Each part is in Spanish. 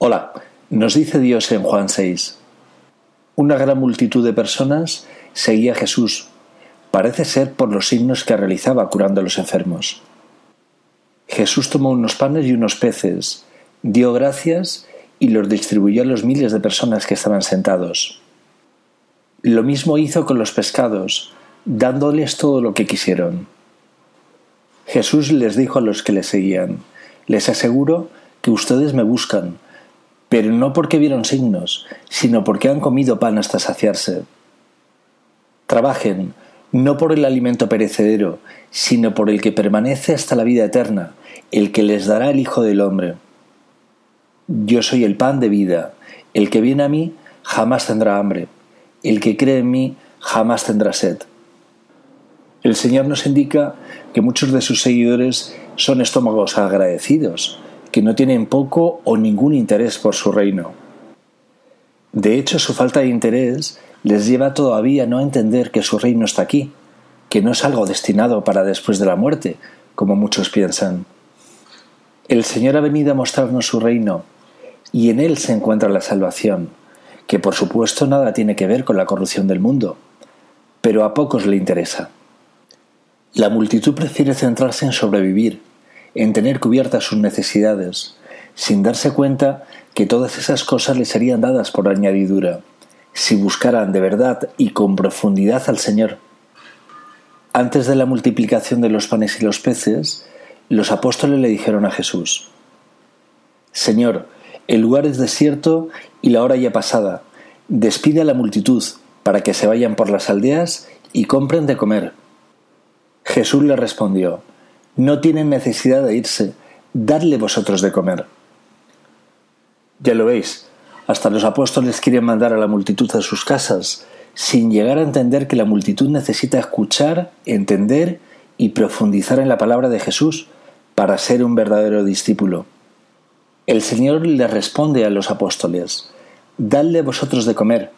Hola, nos dice Dios en Juan 6. Una gran multitud de personas seguía a Jesús, parece ser por los signos que realizaba curando a los enfermos. Jesús tomó unos panes y unos peces, dio gracias y los distribuyó a los miles de personas que estaban sentados. Lo mismo hizo con los pescados, dándoles todo lo que quisieron. Jesús les dijo a los que le seguían, les aseguro que ustedes me buscan, pero no porque vieron signos, sino porque han comido pan hasta saciarse. Trabajen, no por el alimento perecedero, sino por el que permanece hasta la vida eterna, el que les dará el Hijo del Hombre. Yo soy el pan de vida, el que viene a mí jamás tendrá hambre, el que cree en mí jamás tendrá sed. El Señor nos indica que muchos de sus seguidores son estómagos agradecidos, que no tienen poco o ningún interés por su reino. De hecho, su falta de interés les lleva todavía a no entender que su reino está aquí, que no es algo destinado para después de la muerte, como muchos piensan. El Señor ha venido a mostrarnos su reino, y en él se encuentra la salvación, que por supuesto nada tiene que ver con la corrupción del mundo, pero a pocos le interesa. La multitud prefiere centrarse en sobrevivir, en tener cubiertas sus necesidades, sin darse cuenta que todas esas cosas les serían dadas por añadidura, si buscaran de verdad y con profundidad al Señor. Antes de la multiplicación de los panes y los peces, los apóstoles le dijeron a Jesús, Señor, el lugar es desierto y la hora ya pasada, despide a la multitud para que se vayan por las aldeas y compren de comer. Jesús le respondió, no tienen necesidad de irse, dadle vosotros de comer. Ya lo veis, hasta los apóstoles quieren mandar a la multitud a sus casas, sin llegar a entender que la multitud necesita escuchar, entender y profundizar en la palabra de Jesús para ser un verdadero discípulo. El Señor le responde a los apóstoles, Dadle vosotros de comer,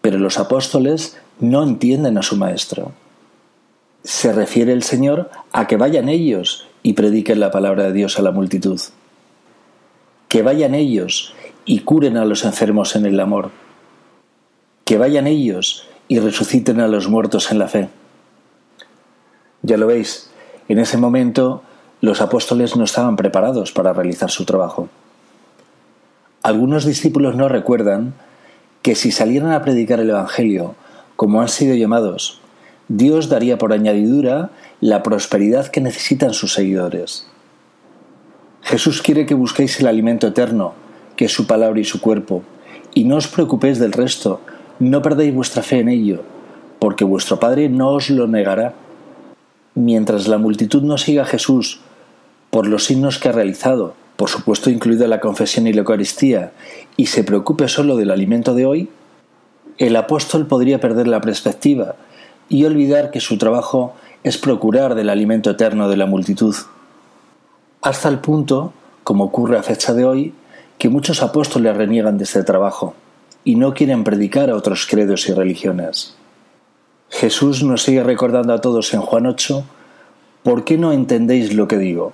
pero los apóstoles no entienden a su Maestro se refiere el Señor a que vayan ellos y prediquen la palabra de Dios a la multitud. Que vayan ellos y curen a los enfermos en el amor. Que vayan ellos y resuciten a los muertos en la fe. Ya lo veis, en ese momento los apóstoles no estaban preparados para realizar su trabajo. Algunos discípulos no recuerdan que si salieran a predicar el Evangelio como han sido llamados Dios daría por añadidura la prosperidad que necesitan sus seguidores. Jesús quiere que busquéis el alimento eterno, que es su palabra y su cuerpo, y no os preocupéis del resto, no perdéis vuestra fe en ello, porque vuestro Padre no os lo negará. Mientras la multitud no siga a Jesús por los signos que ha realizado, por supuesto incluida la confesión y la Eucaristía, y se preocupe solo del alimento de hoy, el apóstol podría perder la perspectiva y olvidar que su trabajo es procurar del alimento eterno de la multitud. Hasta el punto, como ocurre a fecha de hoy, que muchos apóstoles reniegan de este trabajo y no quieren predicar a otros credos y religiones. Jesús nos sigue recordando a todos en Juan 8, ¿por qué no entendéis lo que digo?